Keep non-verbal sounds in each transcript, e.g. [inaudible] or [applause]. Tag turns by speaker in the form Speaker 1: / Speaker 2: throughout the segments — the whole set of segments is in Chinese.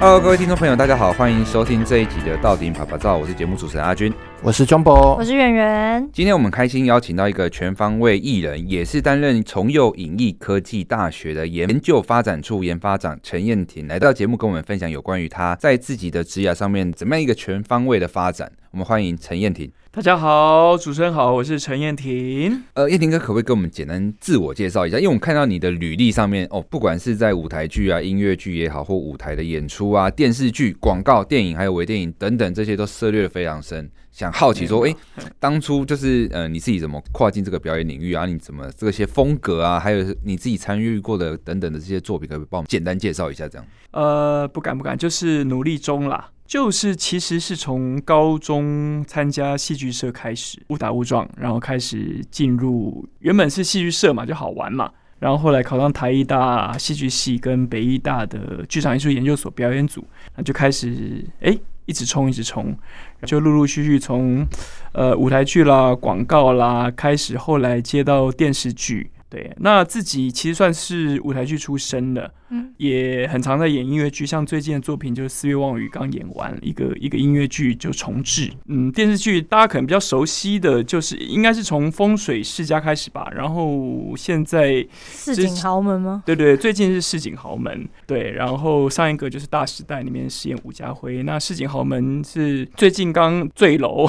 Speaker 1: Hello，各位听众朋友，大家好，欢迎收听这一集的《到底啪啪照》，我是节目主持人阿军，
Speaker 2: 我是 Jumbo，
Speaker 3: 我是圆圆。
Speaker 1: 今天我们开心邀请到一个全方位艺人，也是担任重又影艺科技大学的研究发展处研发长陈彦廷，来到节目跟我们分享有关于他在自己的职涯上面怎么样一个全方位的发展。我们欢迎陈彦廷。
Speaker 4: 大家好，主持人好，我是陈燕婷。
Speaker 1: 呃，燕婷哥可不可以跟我们简单自我介绍一下？因为我们看到你的履历上面哦，不管是在舞台剧啊、音乐剧也好，或舞台的演出啊、电视剧、广告、电影还有微电影等等，这些都涉猎的非常深。想好奇说，哎、欸，当初就是呃，你自己怎么跨进这个表演领域啊？你怎么这些风格啊，还有你自己参与过的等等的这些作品，可不可以帮我们简单介绍一下？这样？
Speaker 4: 呃，不敢不敢，就是努力中啦。就是其实是从高中参加戏剧社开始，误打误撞，然后开始进入原本是戏剧社嘛，就好玩嘛。然后后来考上台艺大戏剧系跟北艺大的剧场艺术研究所表演组，那就开始哎一直冲一直冲，就陆陆续续从呃舞台剧啦、广告啦开始，后来接到电视剧。对，那自己其实算是舞台剧出身的。嗯，也很常在演音乐剧，像最近的作品就是《四月望雨》，刚演完一个一个音乐剧就重置。嗯，电视剧大家可能比较熟悉的就是应该是从《风水世家》开始吧，然后现在
Speaker 3: 市井豪门吗？
Speaker 4: 对对，最近是市井豪门。对，然后上一个就是《大时代》里面饰演武家辉。那市井豪门是最近刚坠楼，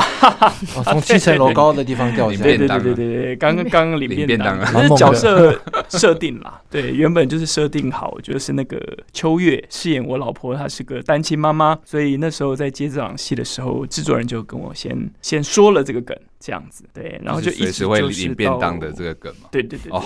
Speaker 2: 从、哦、七层楼高的地方掉下来。
Speaker 4: 对对对对对对，刚刚刚领便当，这是角色设定啦。对，原本就是设定好。就是那个秋月饰演我老婆，她是个单亲妈妈，所以那时候在接这场戏的时候，制作人就跟我先先说了这个梗。这样子对，然后就一直会领便当的这个梗嘛，对对对，哦，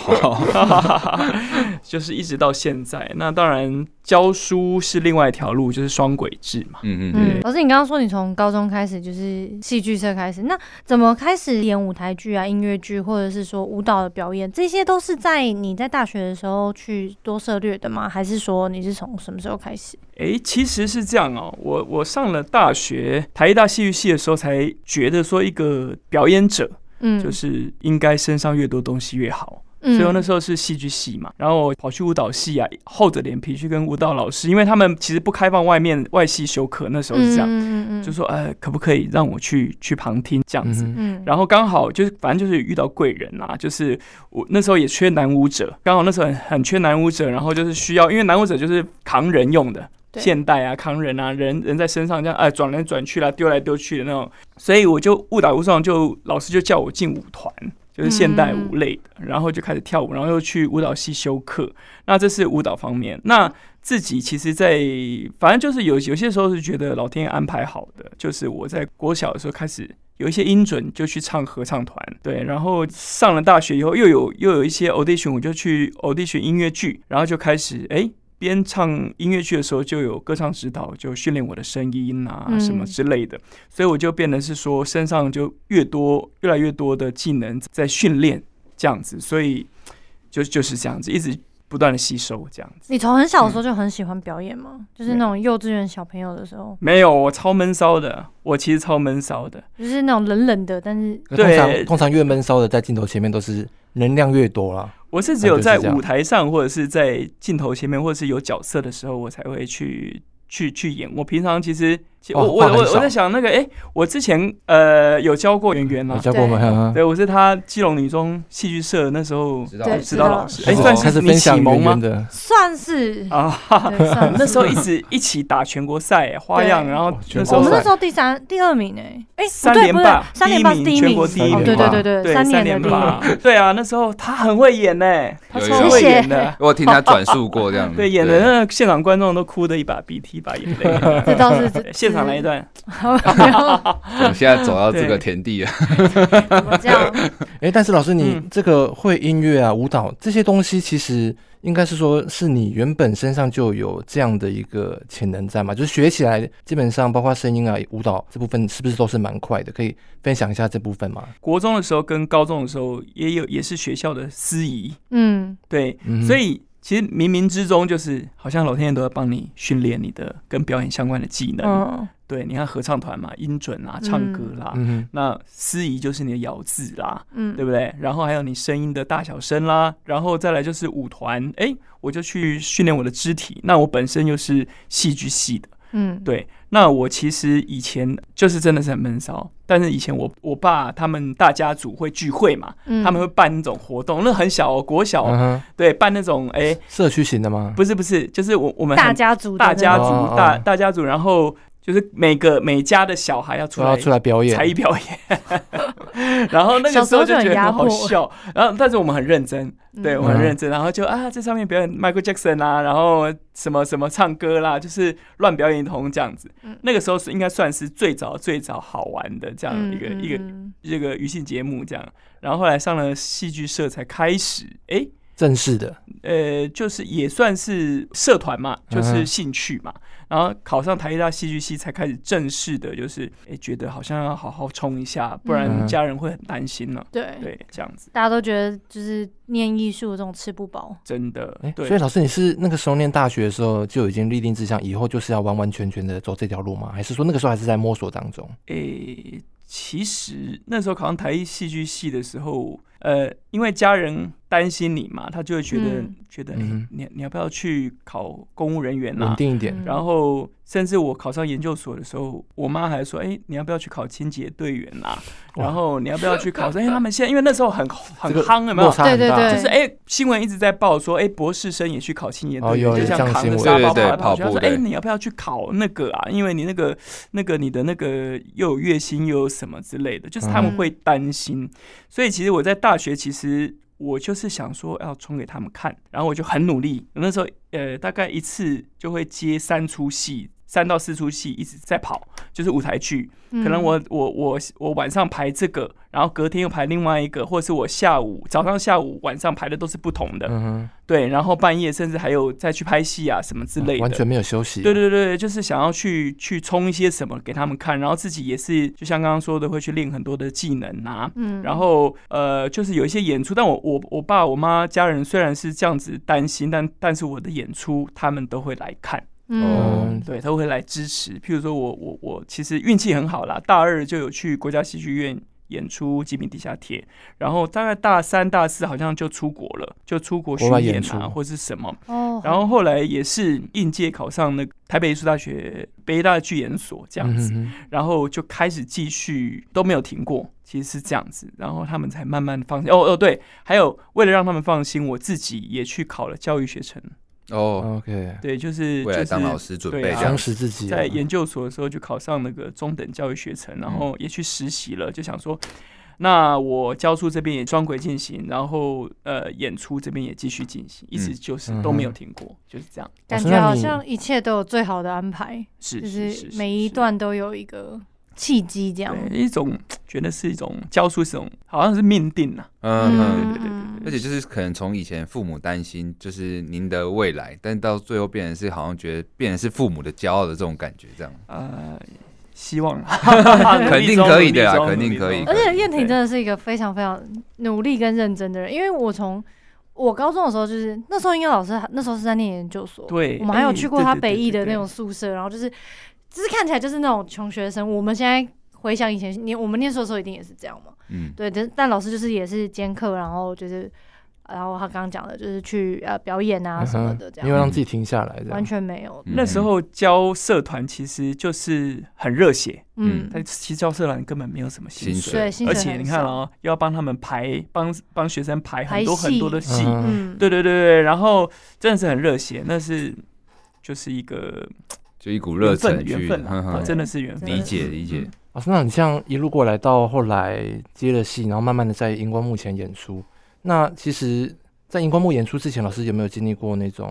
Speaker 4: [laughs] 就是一直到现在。那当然教书是另外一条路，就是双轨制嘛。嗯嗯
Speaker 3: 嗯。老师，你刚刚说你从高中开始就是戏剧社开始，那怎么开始演舞台剧啊、音乐剧，或者是说舞蹈的表演？这些都是在你在大学的时候去多涉略的吗？还是说你是从什么时候开始？
Speaker 4: 哎、欸，其实是这样哦。我我上了大学台艺大戏剧系的时候，才觉得说一个表演者，嗯，就是应该身上越多东西越好。嗯，所以我那时候是戏剧系嘛，然后我跑去舞蹈系啊，厚着脸皮去跟舞蹈老师，因为他们其实不开放外面外系修课，那时候是这样，嗯嗯，就说呃，可不可以让我去去旁听这样子？嗯，然后刚好就是反正就是遇到贵人啊，就是我那时候也缺男舞者，刚好那时候很很缺男舞者，然后就是需要，因为男舞者就是扛人用的。现代啊，扛人啊，人人在身上这样哎转来转去啦，丢来丢去的那种，所以我就误打误撞，就老师就叫我进舞团，就是现代舞类的，嗯，然后就开始跳舞，然后又去舞蹈系修课。那这是舞蹈方面。那自己其实在，在反正就是有有些时候是觉得老天爷安排好的，就是我在国小的时候开始有一些音准，就去唱合唱团，对，然后上了大学以后又有又有一些 audition，我就去 audition 音乐剧，然后就开始哎。边唱音乐剧的时候，就有歌唱指导，就训练我的声音啊，什么之类的，嗯，所以我就变得是说，身上就越多，越来越多的技能在训练，这样子，所以就就是这样子，一直不断的吸收这样子。
Speaker 3: 你从很小的时候就很喜欢表演吗？嗯，就是那种幼稚园小朋友的时候？
Speaker 4: 没有，我超闷骚的，我其实超闷骚的，
Speaker 3: 就是那种冷冷的，但是
Speaker 2: 通常通常越闷骚的，在镜头前面都是能量越多啦。
Speaker 4: 我是只有在舞台上，或者是在镜头前面，或者是有角色的时候，我才会去去去演。我平常其实。我我我我在想那个哎、欸，我之前呃有教过圆圆啊，
Speaker 2: 教过吗？
Speaker 4: 对，我是他基隆女中戏剧社那时候指导指导老师，哎、欸，算是
Speaker 2: 你启蒙吗？
Speaker 3: 算是啊，
Speaker 4: 那时候一直一起打全国赛花样，然后那时候
Speaker 3: 我们那时候第三第二名哎，哎，
Speaker 4: 三连霸，
Speaker 3: 三连霸第一名，
Speaker 4: 全国第一名，
Speaker 3: 对对对对对，三连霸，[laughs]
Speaker 4: 对啊，那时候他很会演呢，[laughs] 他超会演的，[laughs]
Speaker 1: 我听他转述过这样，
Speaker 4: 对，演的那现场观众都哭的一把鼻涕一把眼泪，
Speaker 3: 这倒是
Speaker 4: 现场来一段。[laughs]
Speaker 1: 我们现在走到这个田地了，
Speaker 3: 怎么这样？[laughs]
Speaker 2: 哎，但是老师，你这个会音乐啊、舞蹈这些东西，其实应该是说，是你原本身上就有这样的一个潜能在嘛？就是学起来，基本上包括声音啊、舞蹈这部分，是不是都是蛮快的？可以分享一下这部分吗？
Speaker 4: 国中的时候跟高中的时候也有，也是学校的司仪，嗯，对，所以。其实冥冥之中，就是好像老天爷都在帮你训练你的跟表演相关的技能。嗯、对，你看合唱团嘛，音准啊，唱歌啦，嗯、那司仪就是你的咬字啦，嗯，对不对？然后还有你声音的大小声啦，然后再来就是舞团，哎，我就去训练我的肢体。那我本身又是戏剧系的，
Speaker 3: 嗯，
Speaker 4: 对。那我其实以前就是真的是很闷骚，但是以前我我爸他们大家族会聚会嘛，嗯、他们会办那种活动，那很小哦，国小，嗯、对，办那种哎，欸、
Speaker 2: 社区型的吗？
Speaker 4: 不是不是，就是我我们
Speaker 3: 大家族
Speaker 4: 大家族大大家族，然后。就是每个每家的小孩要出来要
Speaker 2: 出来表演，
Speaker 4: 才艺表演，[laughs] 然后那个时候就觉得很好笑，然后但是我们很认真，对我很认真，然后就啊，在上面表演 Michael Jackson 啊，然后什么什么唱歌啦，就是乱表演一通这样子。那个时候是应该算是最早最早好玩的这样一个一个这个娱乐节目这样，然后后来上了戏剧社才开始哎
Speaker 2: 正式的，
Speaker 4: 呃，就是也算是社团嘛，就是兴趣嘛。然后考上台艺大戏剧系才开始正式的，就是哎，觉得好像要好好冲一下，不然家人会很担心呢。对对，这样子，
Speaker 3: 大家都觉得就是念艺术这种吃不饱，
Speaker 4: 真的。哎，
Speaker 2: 所以老师，你是那个时候念大学的时候就已经立定志向，以后就是要完完全全的走这条路吗？还是说那个时候还是在摸索当中？
Speaker 4: 哎，其实那时候考上台艺戏剧系的时候，呃，因为家人。担心你嘛，他就会觉得、嗯、觉得，哎、欸，你你要不要去考公务人员啊？
Speaker 2: 稳定一点。
Speaker 4: 然后，甚至我考上研究所的时候，我妈还说，哎、欸，你要不要去考清洁队员啊？然后你要不要去考？因为，[laughs] 他们现在因为那时候很很夯，有没有？
Speaker 3: 对对对，
Speaker 4: 就是哎、欸，新闻一直在报说，哎、欸，博士生也去考清洁队员，
Speaker 2: 哦、
Speaker 4: 就像扛着沙包跑来跑去。哎、欸，你要不要去考那个啊？因为你那个那个你的那个又有月薪又有什么之类的，就是他们会担心。嗯、所以其实我在大学其实。我就是想说要冲给他们看，然后我就很努力。那时候，呃，大概一次就会接三出戏。三到四出戏一直在跑，就是舞台剧。可能我我我我晚上排这个，然后隔天又排另外一个，或者是我下午早上、下午、晚上排的都是不同的。嗯哼，对。然后半夜甚至还有再去拍戏啊什么之类的，
Speaker 2: 完全没有休息。
Speaker 4: 对对对，就是想要去去冲一些什么给他们看，然后自己也是就像刚刚说的，会去练很多的技能啊。嗯。然后呃，就是有一些演出，但我我我爸我妈家人虽然是这样子担心，但但是我的演出他们都会来看。嗯，对，他会来支持。譬如说我，我我我其实运气很好啦，大二就有去国家戏剧院演出《极品地下铁》，然后大概大三、大四好像就出国了，就出国巡演啊，或是什么。哦。然后后来也是应届考上那个台北艺术大学北艺大剧研所这样子，然后就开始继续都没有停过，其实是这样子，然后他们才慢慢放心。哦哦，对，还有为了让他们放心，我自己也去考了教育学程。
Speaker 1: 哦，OK，
Speaker 4: 对，就是
Speaker 1: 未来当老师准备，
Speaker 2: 充实自己。
Speaker 4: 在研究所的时候就考上那个中等教育学程，然后也去实习了，就想说，那我教书这边也双轨进行，然后呃演出这边也继续进行，一直就是都没有停过，就是这样。
Speaker 3: 感觉好像一切都有最好的安排，
Speaker 4: 是
Speaker 3: 就是每一段都有一个契机，这样
Speaker 4: 一种 [tsk] 觉得是一种教书是一种好像是命定呐，嗯，对对对。
Speaker 1: 而且就是可能从以前父母担心就是您的未来，但到最后变成是好像觉得变成是父母的骄傲的这种感觉，这样。
Speaker 4: 呃，希望 [laughs] [laughs]
Speaker 1: 肯定可以的啊，肯定可以。
Speaker 3: 而且燕婷真的是一个非常非常努力跟认真的人，因为我从我高中的时候就是那时候，应该老师那时候是在念研究所，
Speaker 4: 对，
Speaker 3: 我们还有去过他北艺的那种宿舍，然后就是就是看起来就是那种穷学生。我们现在回想以前念我们念书的时候，一定也是这样嘛。嗯，对，但但老师就是也是兼课，然后就是，然后他刚刚讲的就是去呃表演啊什么的，这样，
Speaker 2: 没有让自己停下来，
Speaker 3: 完全没有。
Speaker 4: 那时候教社团其实就是很热血，嗯，但其实教社团根本没有什么薪水，
Speaker 3: 对，
Speaker 4: 而且你看哦，要帮他们排，帮帮学生排很多很多的戏，嗯，对对对对，然后真的是很热血，那是就是一个
Speaker 1: 就一股热忱，
Speaker 4: 缘分啊，真的是缘分，
Speaker 1: 理解理解。
Speaker 2: 老师，那你像一路过来到后来接了戏，然后慢慢的在荧光幕前演出。那其实，在荧光幕演出之前，老师有没有经历过那种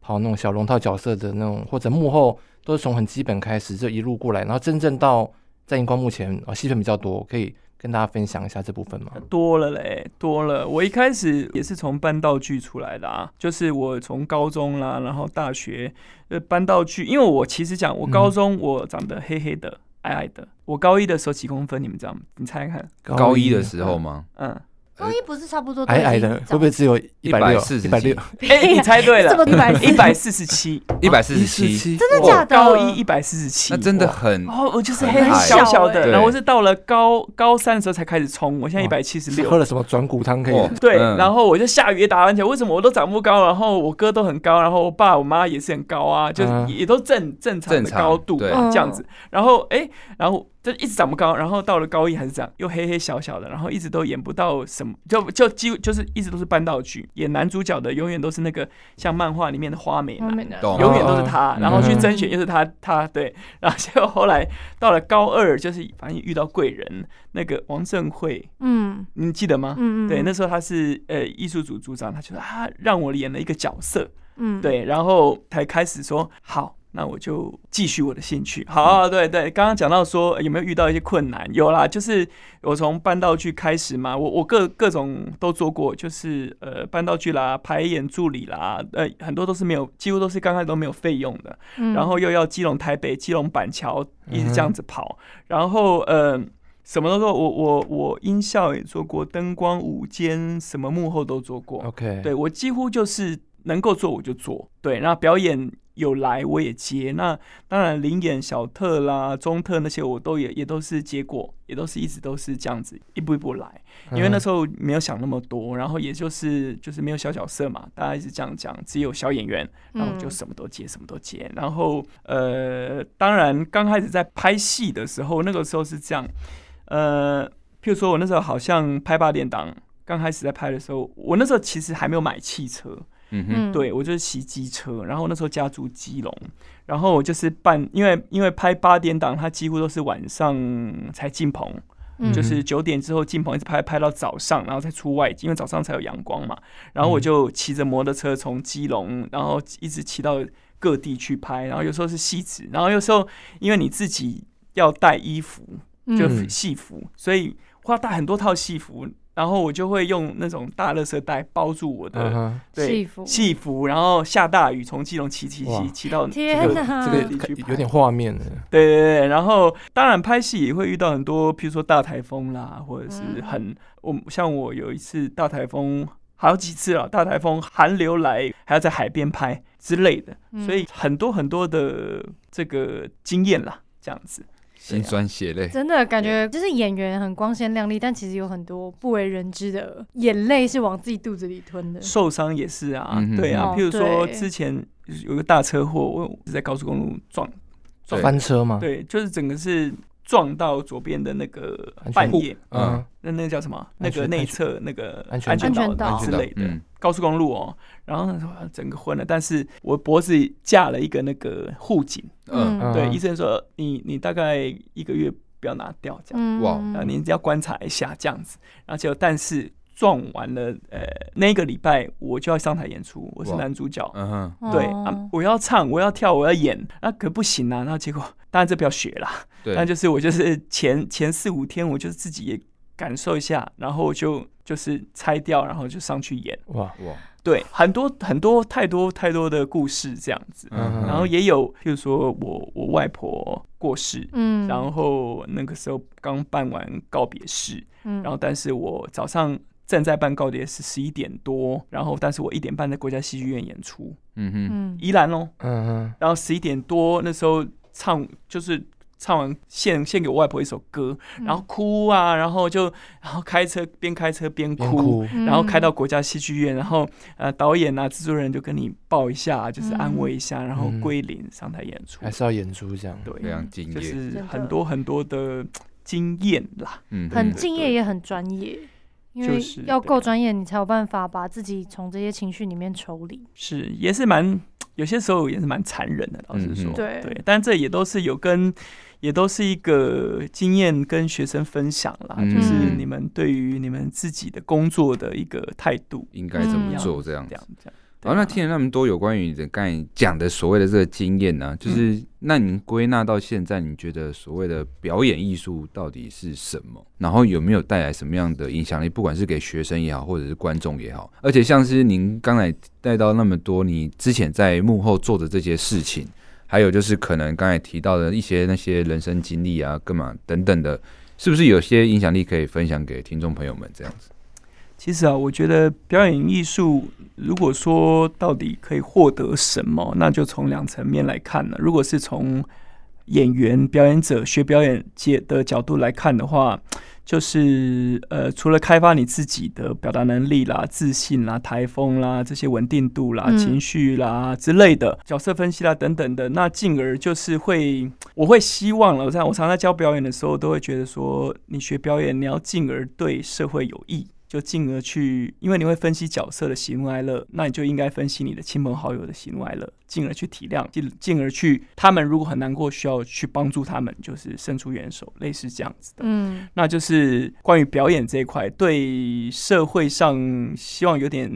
Speaker 2: 跑那种小龙套角色的那种，或者幕后都是从很基本开始，就一路过来，然后真正到在荧光幕前啊，戏份比较多，可以跟大家分享一下这部分吗？
Speaker 4: 多了嘞，多了。我一开始也是从搬道具出来的啊，就是我从高中啦，然后大学呃搬道具，因为我其实讲，我高中我长得黑黑的。嗯矮矮的，我高一的时候几公分？你们知道吗？你猜猜看。
Speaker 1: 高一的时候吗？
Speaker 4: 嗯，
Speaker 3: 高一不是差不多
Speaker 2: 矮矮的，会不会只有一百六？一百六？[laughs]
Speaker 4: 哎，你猜对了，
Speaker 3: 一百
Speaker 4: 一百四十七，
Speaker 1: 一百四十七，
Speaker 3: 真的假的？
Speaker 4: 高一一百四十七，
Speaker 1: 那真的很
Speaker 4: 哦，我就是很小小的，然后我是到了高高三的时候才开始冲，我现在一百七十六。
Speaker 2: 喝了什么转骨汤可以？
Speaker 4: 对，然后我就下雨也打篮球，为什么我都长不高？然后我哥都很高，然后我爸我妈也是很高啊，就是也都正正常的高度这样子。然后哎，然后。就一直长不高，然后到了高一还是这样，又黑黑小小的，然后一直都演不到什么，就就几乎就是一直都是搬道具，演男主角的永远都是那个像漫画里面的花美男，永远都是他，然后去甄选又是他他对，然后结果后来到了高二，就是反正遇到贵人，那个王正慧，嗯，你记得吗？嗯嗯，对，那时候他是呃艺术组组长，他觉得他让我演了一个角色，嗯，对，然后才开始说好。那我就继续我的兴趣。好、啊，对对，刚刚讲到说有没有遇到一些困难？有啦，就是我从搬道具开始嘛，我我各各种都做过，就是呃搬道具啦、排演助理啦，呃很多都是没有，几乎都是刚开始都没有费用的。嗯、然后又要基隆、台北、基隆、板桥一直这样子跑，嗯、然后呃什么都做，我我我音效也做过，灯光、舞间什么幕后都做过。OK，对我几乎就是能够做我就做。对，那表演。有来我也接，那当然零演小特啦、中特那些我都也也都是接过，也都是一直都是这样子一步一步来，因为那时候没有想那么多，然后也就是就是没有小角色嘛，大家一直这样讲，只有小演员，然后就什么都接，什么都接，然后呃，当然刚开始在拍戏的时候，那个时候是这样，呃，譬如说我那时候好像拍八点档，刚开始在拍的时候，我那时候其实还没有买汽车。嗯哼，对我就是骑机车，然后那时候家住基隆，然后我就是办，因为因为拍八点档，它几乎都是晚上才进棚，嗯、就是九点之后进棚，一直拍拍到早上，然后再出外景，因为早上才有阳光嘛。然后我就骑着摩托车从基隆，然后一直骑到各地去拍，然后有时候是戏子，然后有时候因为你自己要带衣服，就戏服，嗯、所以我要带很多套戏服。然后我就会用那种大垃圾袋包住我的戏、uh huh. 对服，戏服，然后下大雨从基隆骑骑骑骑到
Speaker 3: 天哪，
Speaker 2: 这个有点画面的。
Speaker 4: 对对对，然后当然拍戏也会遇到很多，譬如说大台风啦，或者是很我像我有一次大台风好几次了，大台风寒流来还要在海边拍之类的，所以很多很多的这个经验啦，这样子。
Speaker 1: 心酸血泪，
Speaker 3: 真的感觉就是演员很光鲜亮丽，但其实有很多不为人知的眼泪是往自己肚子里吞的。
Speaker 4: 受伤也是啊，嗯、对啊，譬如说之前有个大车祸，我是在高速公路撞撞
Speaker 2: 翻车吗？
Speaker 4: 对，就是整个是。撞到左边的那个半夜，嗯，那那个叫什么？那个内侧那个安全岛之类的高速公路哦。然后整个昏了，但是我脖子架了一个那个护颈，嗯，对，医生说你你大概一个月不要拿掉，这样。哇，啊，你要观察一下这样子。然后就但是撞完了，呃，那个礼拜我就要上台演出，我是男主角，嗯哼，对啊，我要唱，我要跳，我要演，那可不行啊。然后结果 [laughs] 当然这不要学啦。对，但就是我就是前前四五天，我就是自己也感受一下，然后就就是拆掉，然后就上去演。哇。哇，对，很多很多太多太多的故事这样子，嗯、然后也有，譬如说我我外婆过世，嗯，然后那个时候刚办完告别式，嗯，然后但是我早上正在办告别是，十一点多，然后但是我一点半在国家戏剧院演出，嗯哼，宜兰哦，嗯哼，然后十一点多那时候唱就是。唱完献献给我外婆一首歌，然后哭啊，然后就然后开车边开车边哭，哭。然后开到国家戏剧院，然后呃导演啊制作人就跟你抱一下，就是安慰一下，然后归零上台演出，
Speaker 2: 还是要演出这样，
Speaker 4: 对，
Speaker 1: 非常敬业，
Speaker 4: 就是很多很多的经验啦，
Speaker 3: 嗯，很敬业也很专业，因为要够专业，你才有办法把自己从这些情绪里面抽离，
Speaker 4: 是也是蛮有些时候也是蛮残忍的，老实说，
Speaker 3: 嗯、对。
Speaker 4: 对，但这也都是有跟。也都是一个经验跟学生分享啦，嗯、就是你们对于你们自己的工作的一个态度，
Speaker 1: 应该怎么做这样子。好，那听了那么多有关于你的刚才讲的所谓的这个经验呢，就是那您归纳到现在，你觉得所谓的表演艺术到底是什么？然后有没有带来什么样的影响力？不管是给学生也好，或者是观众也好，而且像是您刚才带到那么多，你之前在幕后做的这些事情。还有就是可能刚才提到的一些那些人生经历啊，干嘛等等的，是不是有些影响力可以分享给听众朋友们？这样子，
Speaker 4: 其实啊，我觉得表演艺术，如果说到底可以获得什么，那就从两层面来看了。如果是从演员、表演者学表演界的角度来看的话，[tsk] 就是呃，除了开发你自己的表达能力啦、自信啦、台风啦这些稳定度啦、情绪啦之类的、角色分析啦等等的，那进而就是会，我会希望了。我在我常常在教表演的时候，都会觉得说，你学表演，你要进而对社会有益。就进而去，因为你会分析角色的喜怒哀乐，那你就应该分析你的亲朋好友的喜怒哀乐，进而去体谅，进进而去，他们如果很难过，需要去帮助他们，就是伸出援手，类似这样子的。嗯，那就是关于表演这一块，对社会上希望有点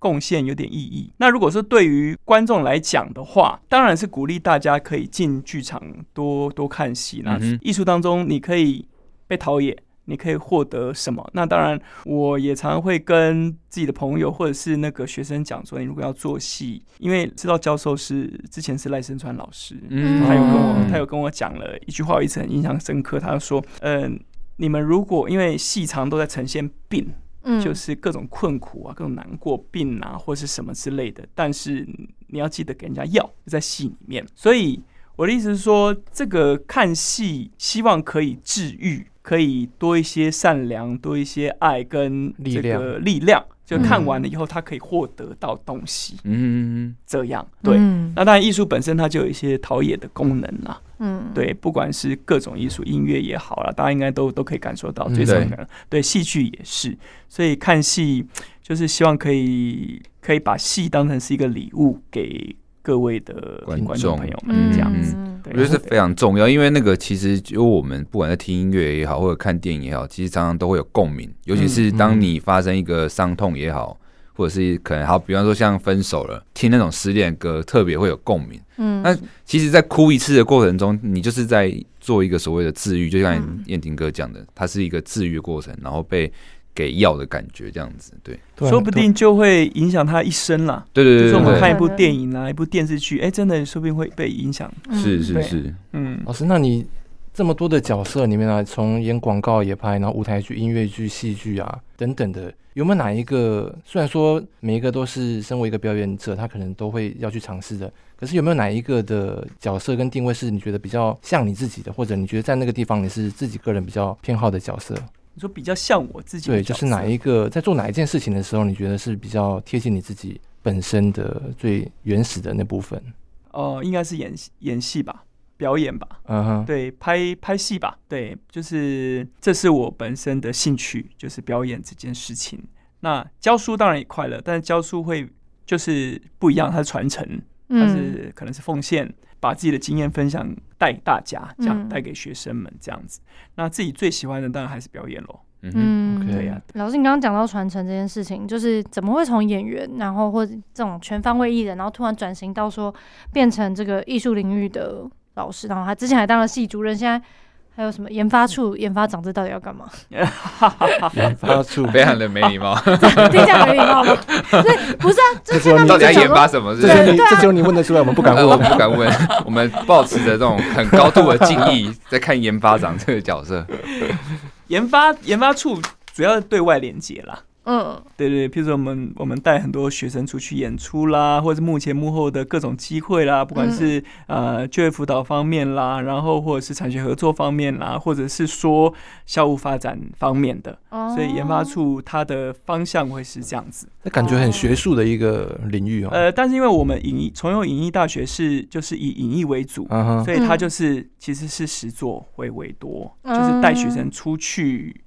Speaker 4: 贡献，有点意义。那如果说对于观众来讲的话，当然是鼓励大家可以进剧场多多看戏。那艺术当中，你可以被陶冶。你可以获得什么？那当然，我也常常会跟自己的朋友或者是那个学生讲说，你如果要做戏，因为知道教授是之前是赖声川老师，嗯，他有跟我他有跟我讲了一句话，我一直很印象深刻。他说：“嗯、呃，你们如果因为戏常都在呈现病，嗯，就是各种困苦啊，各种难过、病啊，或是什么之类的，但是你要记得给人家药，在戏里面。所以我的意思是说，这个看戏希望可以治愈。”可以多一些善良，多一些爱跟这个力量，就看完了以后，他可以获得到东西。嗯，这样对。那当然，艺术本身它就有一些陶冶的功能啦。嗯，对，不管是各种艺术，音乐也好啦，大家应该都都可以感受到。最重要的，对，戏剧也是。所以看戏就是希望可以可以把戏当成是一个礼物给各位的观众朋友们，这样子。
Speaker 1: 我觉得是非常重要，因为那个其实就我们不管在听音乐也好，或者看电影也好，其实常常都会有共鸣。尤其是当你发生一个伤痛也好，或者是可能好，比方说像分手了，听那种失恋歌，特别会有共鸣。嗯，那其实，在哭一次的过程中，你就是在做一个所谓的治愈，就像燕婷哥讲的，它是一个治愈的过程，然后被。给药的感觉，这样子，对，
Speaker 4: 说不定就会影响他一生了。
Speaker 1: 对对对，
Speaker 4: 就是我们看一部电影啊，一部电视剧，哎，真的说不定会被影响。
Speaker 1: 是是是，嗯，
Speaker 2: 老师，那你这么多的角色里面啊，从演广告也拍，然后舞台剧、音乐剧、戏剧啊等等的，有没有哪一个？虽然说每一个都是身为一个表演者，他可能都会要去尝试的，可是有没有哪一个的角色跟定位是你觉得比较像你自己的，或者你觉得在那个地方你是自己个人比较偏好的角色？
Speaker 4: 你说比较像我自己，
Speaker 2: 对，就是哪一个在做哪一件事情的时候，你觉得是比较贴近你自己本身的最原始的那部分？
Speaker 4: 哦、呃，应该是演演戏吧，表演吧，嗯哼，对，拍拍戏吧，对，就是这是我本身的兴趣，就是表演这件事情。那教书当然也快乐，但是教书会就是不一样，它是传承，它是可能是奉献。把自己的经验分享带大家，这样带给学生们这样子。嗯、那自己最喜欢的当然还是表演喽。嗯，对呀。
Speaker 3: 老师，你刚刚讲到传承这件事情，就是怎么会从演员，然后或者这种全方位艺人，然后突然转型到说变成这个艺术领域的老师，然后他之前还当了系主任，现在。还有什么研发处、研发长，这到底要干嘛？[laughs]
Speaker 2: 研发处
Speaker 1: 非常的没礼貌，[laughs]
Speaker 3: 听起来没礼貌吗？[laughs] 对，不是啊，这是
Speaker 1: 到底要研发什么？
Speaker 2: 这只有你，这只有你问得出来，我们不敢问，
Speaker 1: 我们不敢问。我们保持着这种很高度的敬意，在看研发长这个角色。
Speaker 4: 研发研发处主要是对外连接啦。嗯，对对，譬如说我们我们带很多学生出去演出啦，或者是幕前幕后的各种机会啦，不管是、嗯、呃就业辅导方面啦，然后或者是产学合作方面啦，或者是说校务发展方面的，哦、所以研发处它的方向会是这样子。
Speaker 2: 那感觉很学术的一个领域哦。
Speaker 4: 呃，但是因为我们影艺崇右影艺大学是就是以影艺为主，嗯、所以它就是其实是实作会为多，嗯、就是带学生出去。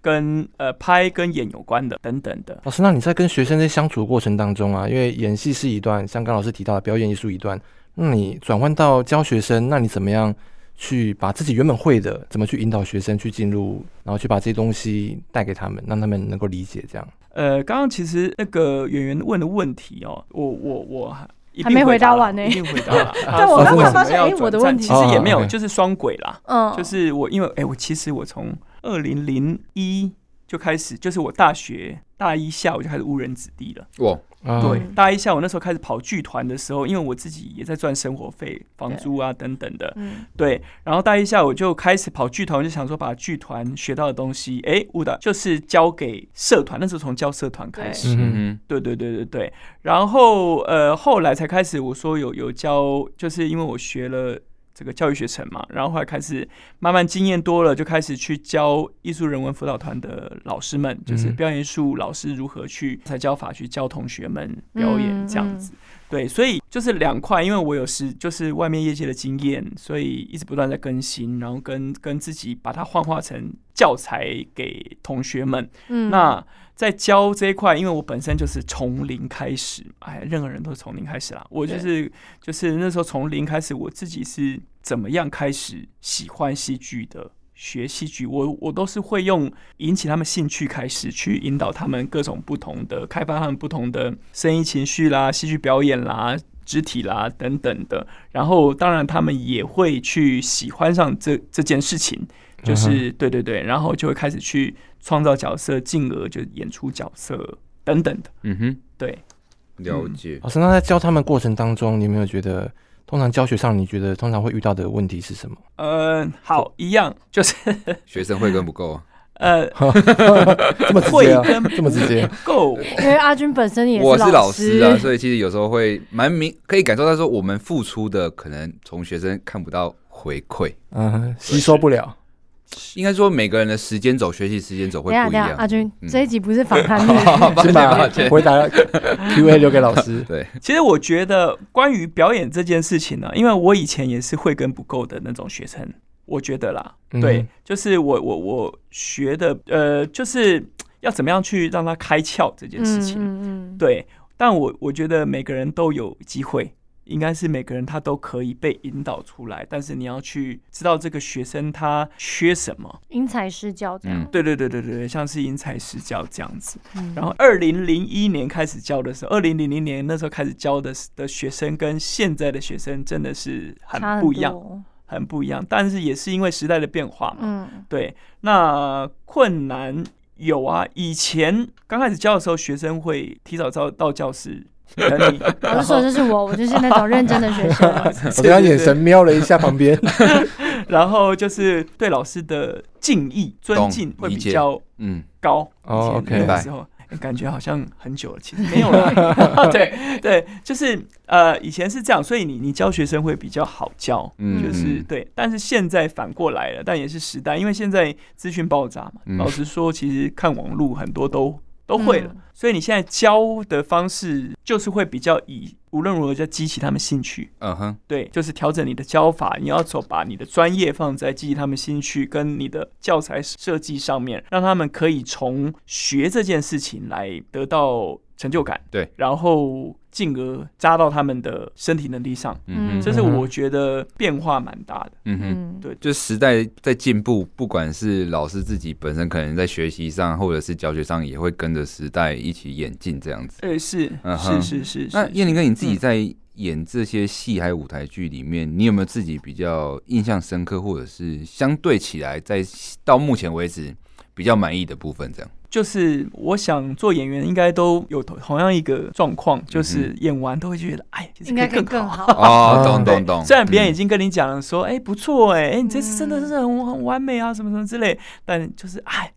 Speaker 4: 跟呃拍跟演有关的等等的。
Speaker 2: 老师，那你在跟学生在相处的过程当中啊，因为演戏是一段，像刚老师提到的表演艺术一段，那你转换到教学生，那你怎么样去把自己原本会的，怎么去引导学生去进入，然后去把这些东西带给他们，让他们能够理解这样？
Speaker 4: 呃，刚刚其实那个演员问的问题哦，我我我
Speaker 3: 还没回答完呢，
Speaker 4: 一定回答了。[laughs]
Speaker 3: 对，我刚刚发现，哎，我的问题
Speaker 4: 其实也没有，就是双轨啦。嗯，就是我因为哎，我其实我从。二零零一就开始，就是我大学大一下我就开始误人子弟了。
Speaker 1: 哇，
Speaker 4: 对，大一下我那时候开始跑剧团的时候，因为我自己也在赚生活费、房租啊等等的，对。然后大一下我就开始跑剧团，我就想说把剧团学到的东西，哎，误的就是交给社团，那时候从教社团开始，嗯对对对对对。然后呃，后来才开始我说有有教，就是因为我学了。这个教育学程嘛，然后后来开始慢慢经验多了，就开始去教艺术人文辅导团的老师们，就是表演艺术老师如何去才教法去教同学们表演这样子。对，所以就是两块，因为我有时就是外面业界的经验，所以一直不断在更新，然后跟跟自己把它幻化成教材给同学们。嗯，那。在教这一块，因为我本身就是从零开始，哎，任何人都是从零开始啦。我就是就是那时候从零开始，我自己是怎么样开始喜欢戏剧的，学戏剧，我我都是会用引起他们兴趣开始，去引导他们各种不同的，开发他们不同的声音情绪啦、戏剧表演啦、肢体啦等等的。然后当然他们也会去喜欢上这这件事情。就是对对对，然后就会开始去创造角色，进而就演出角色等等的。嗯哼，对，
Speaker 1: 了解。
Speaker 2: 老师，那在教他们过程当中，你有没有觉得，通常教学上你觉得通常会遇到的问题是什么？
Speaker 4: 嗯，好，一样就是 [laughs]
Speaker 1: 学生会跟不够啊。
Speaker 4: 呃，
Speaker 2: 这么直接啊，这么直接
Speaker 4: 够。
Speaker 3: 因为阿军本身也是
Speaker 1: 我是老师啊，所以其实有时候会蛮明，可以感受到说我们付出的可能从学生看不到回馈，
Speaker 2: 嗯，吸收不了。
Speaker 1: 应该说每个人的时间走，学习时间走会不一样。
Speaker 3: 阿军，这一集不是访谈，[laughs]
Speaker 2: 是把？回答 Q&A 留给老师。[laughs]
Speaker 1: 对，
Speaker 4: 其实我觉得关于表演这件事情呢，因为我以前也是慧根不够的那种学生，我觉得啦，对，就是我我我学的，呃，就是要怎么样去让他开窍这件事情，对。但我我觉得每个人都有机会。应该是每个人他都可以被引导出来，但是你要去知道这个学生他缺什么，
Speaker 3: 因材施教这样。
Speaker 4: 嗯，对对对对对，像是因材施教这样子。嗯，然后二零零一年开始教的时候，二零零零年那时候开始教的的学生跟现在的学生真的是很不一样，很不一样。但是也是因为时代的变化嘛。嗯，对。那困难有啊，以前刚开始教的时候，学生会提早到到教室。
Speaker 3: 等你，[laughs] 老师说这是我，我就是那种认真的学生。[laughs]
Speaker 2: 我刚刚眼神瞄了一下旁边，[laughs]
Speaker 4: 然后就是对老师的敬意、尊敬会比较嗯高。
Speaker 2: 哦，OK，
Speaker 4: 那时候感觉好像很久了，其实没有了。对对，就是呃，以前是这样，所以你你教学生会比较好教，嗯，就是对。但是现在反过来了，但也是时代，因为现在资讯爆炸嘛。老实说，其实看网络很多都。都会了，所以你现在教的方式就是会比较以无论如何就激起他们兴趣。嗯哼，对，就是调整你的教法，你要走把你的专业放在激起他们兴趣跟你的教材设计上面，让他们可以从学这件事情来得到成就感。
Speaker 1: 对，
Speaker 4: 然后。进而扎到他们的身体能力上，嗯哼，这是我觉得变化蛮大的，嗯哼，对，
Speaker 1: 就时代在进步，不管是老师自己本身可能在学习上，或者是教学上，也会跟着时代一起演进这样子。
Speaker 4: 对，是，嗯哼，是是是。
Speaker 1: 那燕玲哥，你自己在演这些戏还有舞台剧里面，嗯、你有没有自己比较印象深刻，或者是相对起来，在到目前为止比较满意的部分？这样。
Speaker 4: 就是我想做演员，应该都有同同样一个状况，就是演完都会觉得，哎，其实可以更好
Speaker 1: 哦，懂懂懂。
Speaker 4: 虽然别人已经跟你讲了说，哎，不错，哎，哎，你这次真的是很很完美啊，什么什么之类，但就是，哎，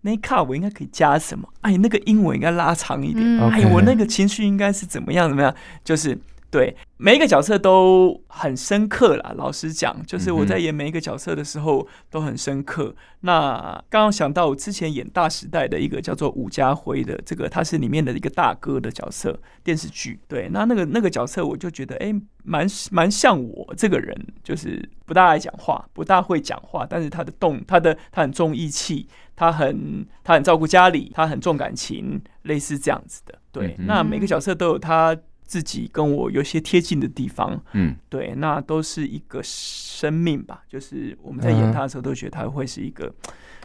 Speaker 4: 那一卡我应该可以加什么？哎，那个音我应该拉长一点，哎，我那个情绪应该是怎么样怎么样？就是。对，每一个角色都很深刻啦。老实讲，就是我在演每一个角色的时候都很深刻。那刚刚想到我之前演《大时代》的一个叫做武家辉的这个，他是里面的一个大哥的角色，电视剧。对，那那个那个角色，我就觉得哎，蛮蛮像我这个人，就是不大爱讲话，不大会讲话，但是他的动，他的他很重义气，他很他很照顾家里，他很重感情，类似这样子的。对，那每个角色都有他。自己跟我有些贴近的地方，嗯，对，那都是一个生命吧。就是我们在演他的时候，都觉得他会是一个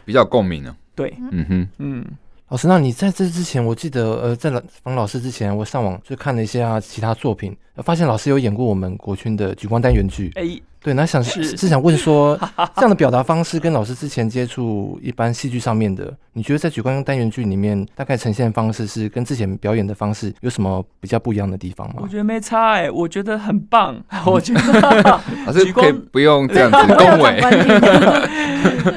Speaker 1: 比较共鸣的。
Speaker 4: 对，
Speaker 1: 嗯哼，
Speaker 4: 嗯，
Speaker 2: 老师，那你在这之前，我记得呃，在访老师之前，我上网去看了一下其他作品，发现老师有演过我们国军的举光单元剧。
Speaker 4: 哎，
Speaker 2: 对，那想是是想问说，这样的表达方式跟老师之前接触一般戏剧上面的，你觉得在举光单元剧里面，大概呈现的方式是跟之前表演的方式有什么比较不一样的地方吗？
Speaker 4: 我觉得没差哎、欸，我觉得很棒。[laughs] 我觉得
Speaker 1: 老师 [laughs] 可以不用这样子恭维。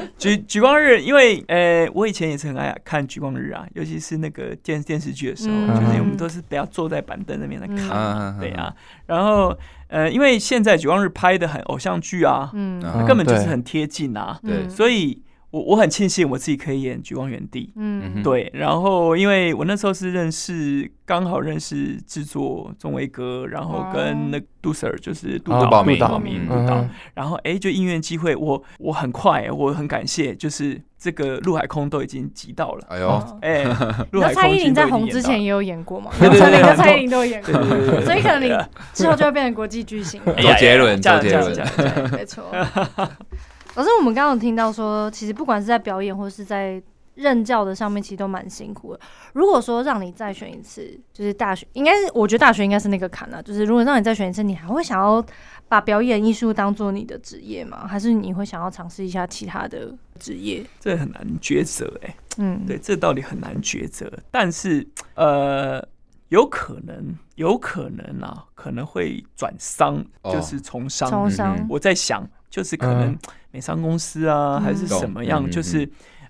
Speaker 1: [laughs]
Speaker 4: 举举光日，因为呃，我以前也是很爱看举光日啊，尤其是那个电电视剧的时候，嗯、就是我们都是不要坐在板凳那边来看对啊，然后。呃，因为现在绝望日拍的很偶像剧啊，嗯，根本就是很贴近啊，对，所以我我很庆幸我自己可以演举光原地，嗯，对，然后因为我那时候是认识，刚好认识制作钟维哥，然后跟那杜 Sir 就是杜导，杜导明，杜导，然后哎，就因缘机会，我我很快，我很感谢，就是。这个陆海空都已经集到了，哎呦，哎，
Speaker 3: 那蔡依林在红之前也有演过嘛？陈琳跟蔡依林都有演过，所以可能你之后就会变成国际巨星。[laughs] [laughs]
Speaker 1: 周杰伦，周杰伦，
Speaker 3: 没错。[laughs] 老师，我们刚刚有听到说，其实不管是在表演或是在任教的上面，其实都蛮辛苦的。如果说让你再选一次，就是大学，应该是我觉得大学应该是那个坎了。就是如果让你再选一次，你还会想要？把表演艺术当做你的职业吗？还是你会想要尝试一下其他的职业？
Speaker 4: 这很难抉择哎。嗯，对，这道理很难抉择。但是呃，有可能，有可能啊，可能会转商，哦、就是从商。从商，我在想，就是可能美商公司啊，嗯、还是什么样，就是。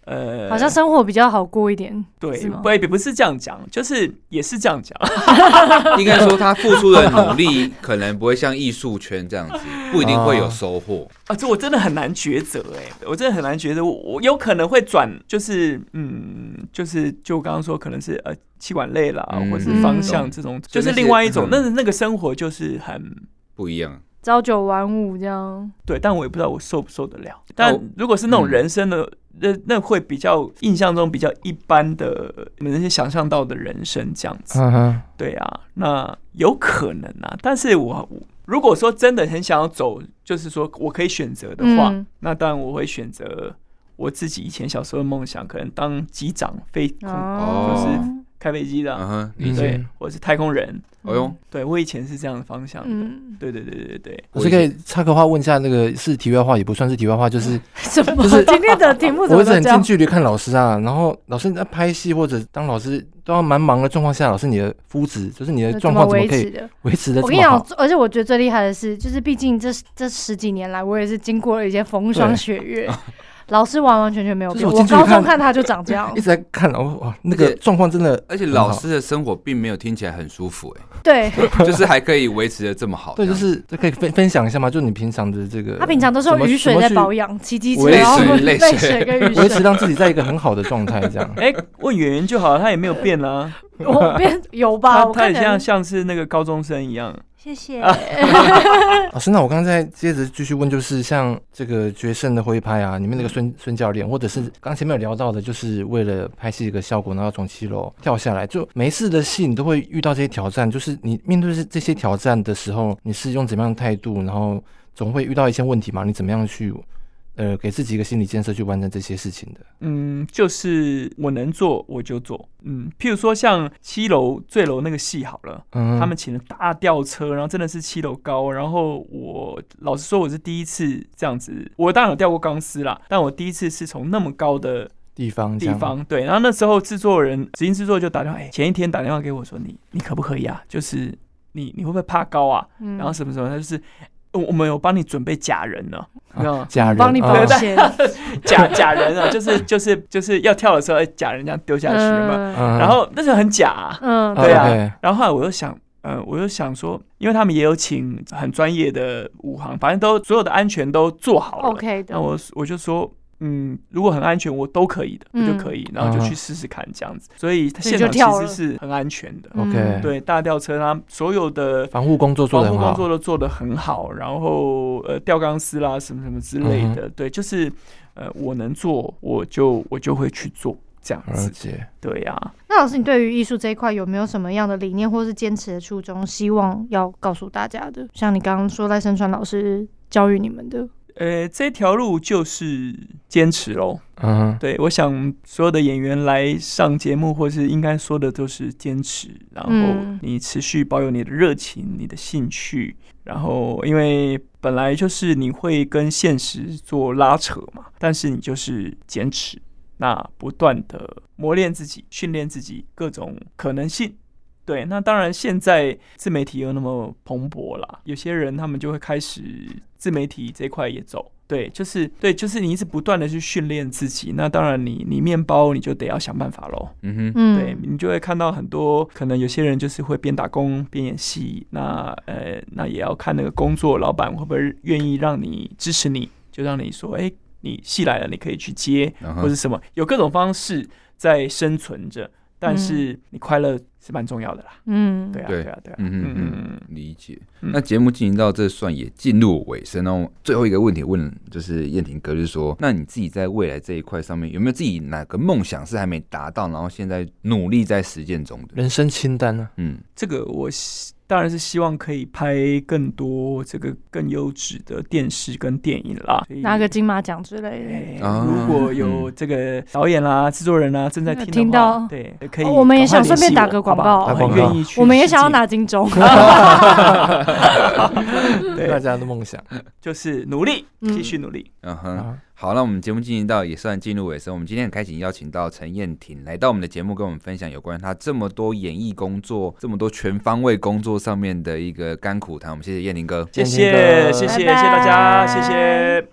Speaker 4: 呃，
Speaker 3: 好像生活比较好过一点，
Speaker 4: 对，不也不是这样讲，就是也是这样讲。[laughs]
Speaker 1: 应该说他付出的努力可能不会像艺术圈这样子，[laughs] 不一定会有收获
Speaker 4: 啊。这我真的很难抉择哎，我真的很难抉择。我我有可能会转，就是嗯，就是就刚刚说可能是呃气管类啦，或是方向这种，就是另外一种。那那个生活就是很
Speaker 1: 不一样。
Speaker 3: 朝九晚五这样，
Speaker 4: 对，但我也不知道我受不受得了。但如果是那种人生的，那、嗯、那会比较印象中比较一般的，你们那些想象到的人生这样子。嗯、哼对啊，那有可能啊。但是我如果说真的很想要走，就是说我可以选择的话，嗯、那当然我会选择我自己以前小时候的梦想，可能当机长飞空，哦、就是。开飞机的，嗯哼，对，我是太空人。哦哟，对我以前是这样的方向。嗯，对对对对对。
Speaker 2: 我是可以插个话问一下，那个是题外话，也不算是题外话，就是 [laughs]
Speaker 3: 什么？就是今天的题目。
Speaker 2: 我一直很近距离看老师啊，然后老师在拍戏或者当老师都要蛮忙的状况下，老师你的肤质，就是你的状况怎么可以维持的？
Speaker 3: 我跟你讲，而且我觉得最厉害的是，就是毕竟这这十几年来，我也是经过了一些风霜雪月。[laughs] 老师完完全全没有变，我高中看他就长这样，[laughs]
Speaker 2: 一直在看哦，哇，那个状况真的，
Speaker 1: 而且老师的生活并没有听起来很舒服，哎，
Speaker 3: 对，[laughs]
Speaker 1: 就是还可以维持的这么好，
Speaker 2: 对，就是可以分分享一下吗？就你平常的这个，
Speaker 3: 他平常都是用雨水在保养，骑机车，然后 [laughs] 泪水跟雨水，
Speaker 2: 维持让自己在一个很好的状态，这样。[laughs]
Speaker 4: 哎，问圆圆就好了，他也没有变啊，[laughs]
Speaker 3: 我变有吧？
Speaker 4: 他他也像像是那个高中生一样。
Speaker 3: 谢谢 [laughs]
Speaker 2: 老师。那我刚才接着继续问，就是像这个决胜的挥拍啊，里面那个孙孙教练，或者是刚前面有聊到的，就是为了拍戏一个效果，然后从七楼跳下来，就每一次的戏你都会遇到这些挑战。就是你面对这这些挑战的时候，你是用怎么样的态度？然后总会遇到一些问题嘛？你怎么样去？呃，给自己一个心理建设去完成这些事情的。
Speaker 4: 嗯，就是我能做我就做。嗯，譬如说像七楼坠楼那个戏好了，嗯，他们请了大吊车，然后真的是七楼高。然后我老实说，我是第一次这样子。我当然有吊过钢丝啦，但我第一次是从那么高的
Speaker 2: 地方
Speaker 4: 地方对。然后那时候制作人执行制作就打电话，哎，前一天打电话给我说，你你可不可以啊？就是你你会不会怕高啊？嗯，然后什么什么，他就是。我们有帮你准备假人呢，
Speaker 2: 假人
Speaker 3: 帮你保险，[laughs]
Speaker 4: 假假人啊，就是就是就是要跳的时候，假人这样丢下去嘛。然后那时候很假，嗯，对啊。然后后来我又想，呃，我又想说，因为他们也有请很专业的武行，反正都所有的安全都做好了。OK 的。那我我就说。嗯，如果很安全，我都可以的，我就可以，然后就去试试看这样子。所以现场其实是很安全的。
Speaker 2: OK，
Speaker 4: 对，大吊车它所有的
Speaker 2: 防护工作做的，
Speaker 4: 防护工作都做的很好。然后呃，吊钢丝啦，什么什么之类的，对，就是呃，我能做，我就我就会去做这样子。对呀。
Speaker 3: 那老师，你对于艺术这一块有没有什么样的理念，或是坚持的初衷，希望要告诉大家的？像你刚刚说赖声川老师教育你们的。
Speaker 4: 呃，这条路就是坚持喽。
Speaker 2: 嗯，
Speaker 4: 对，我想所有的演员来上节目，或是应该说的都是坚持，然后你持续保有你的热情、你的兴趣，然后因为本来就是你会跟现实做拉扯嘛，但是你就是坚持，那不断的磨练自己、训练自己各种可能性。对，那当然现在自媒体又那么蓬勃啦，有些人他们就会开始自媒体这块也走。对，就是对，就是你一直不断的去训练自己。那当然你，你你面包你就得要想办法喽。
Speaker 1: 嗯哼，
Speaker 4: 对，你就会看到很多可能有些人就是会边打工边演戏。那呃，那也要看那个工作老板会不会愿意让你支持你，就让你说，哎，你戏来了，你可以去接，或者什么，有各种方式在生存着。但是你快乐是蛮重要的啦。嗯，对啊，对啊，对啊。
Speaker 1: 嗯嗯嗯，理解。那节目进行到这算也进入尾声哦。最后一个问题问，就是燕婷哥，就是说，那你自己在未来这一块上面有没有自己哪个梦想是还没达到，然后现在努力在实践中的
Speaker 2: 人生清单呢？
Speaker 1: 嗯，
Speaker 4: 这个我。当然是希望可以拍更多这个更优质的电视跟电影啦，
Speaker 3: 拿个金马奖之类的。
Speaker 4: 欸啊、如果有这个导演啦、制作人啦正在听，
Speaker 3: 听到，
Speaker 4: 对，可以。
Speaker 3: 我们也想顺便打个广告，
Speaker 4: 很愿意去。
Speaker 3: 我们也想要拿金钟。[laughs]
Speaker 4: 对，
Speaker 2: 大家的梦想
Speaker 4: 就是努力，继续努力。
Speaker 1: 嗯哼。好，那我们节目进行到也算进入尾声。我们今天很开心邀请到陈燕婷来到我们的节目，跟我们分享有关他这么多演艺工作、这么多全方位工作上面的一个甘苦谈。我们谢谢燕婷哥，
Speaker 4: 谢谢谢谢谢谢大家，谢谢。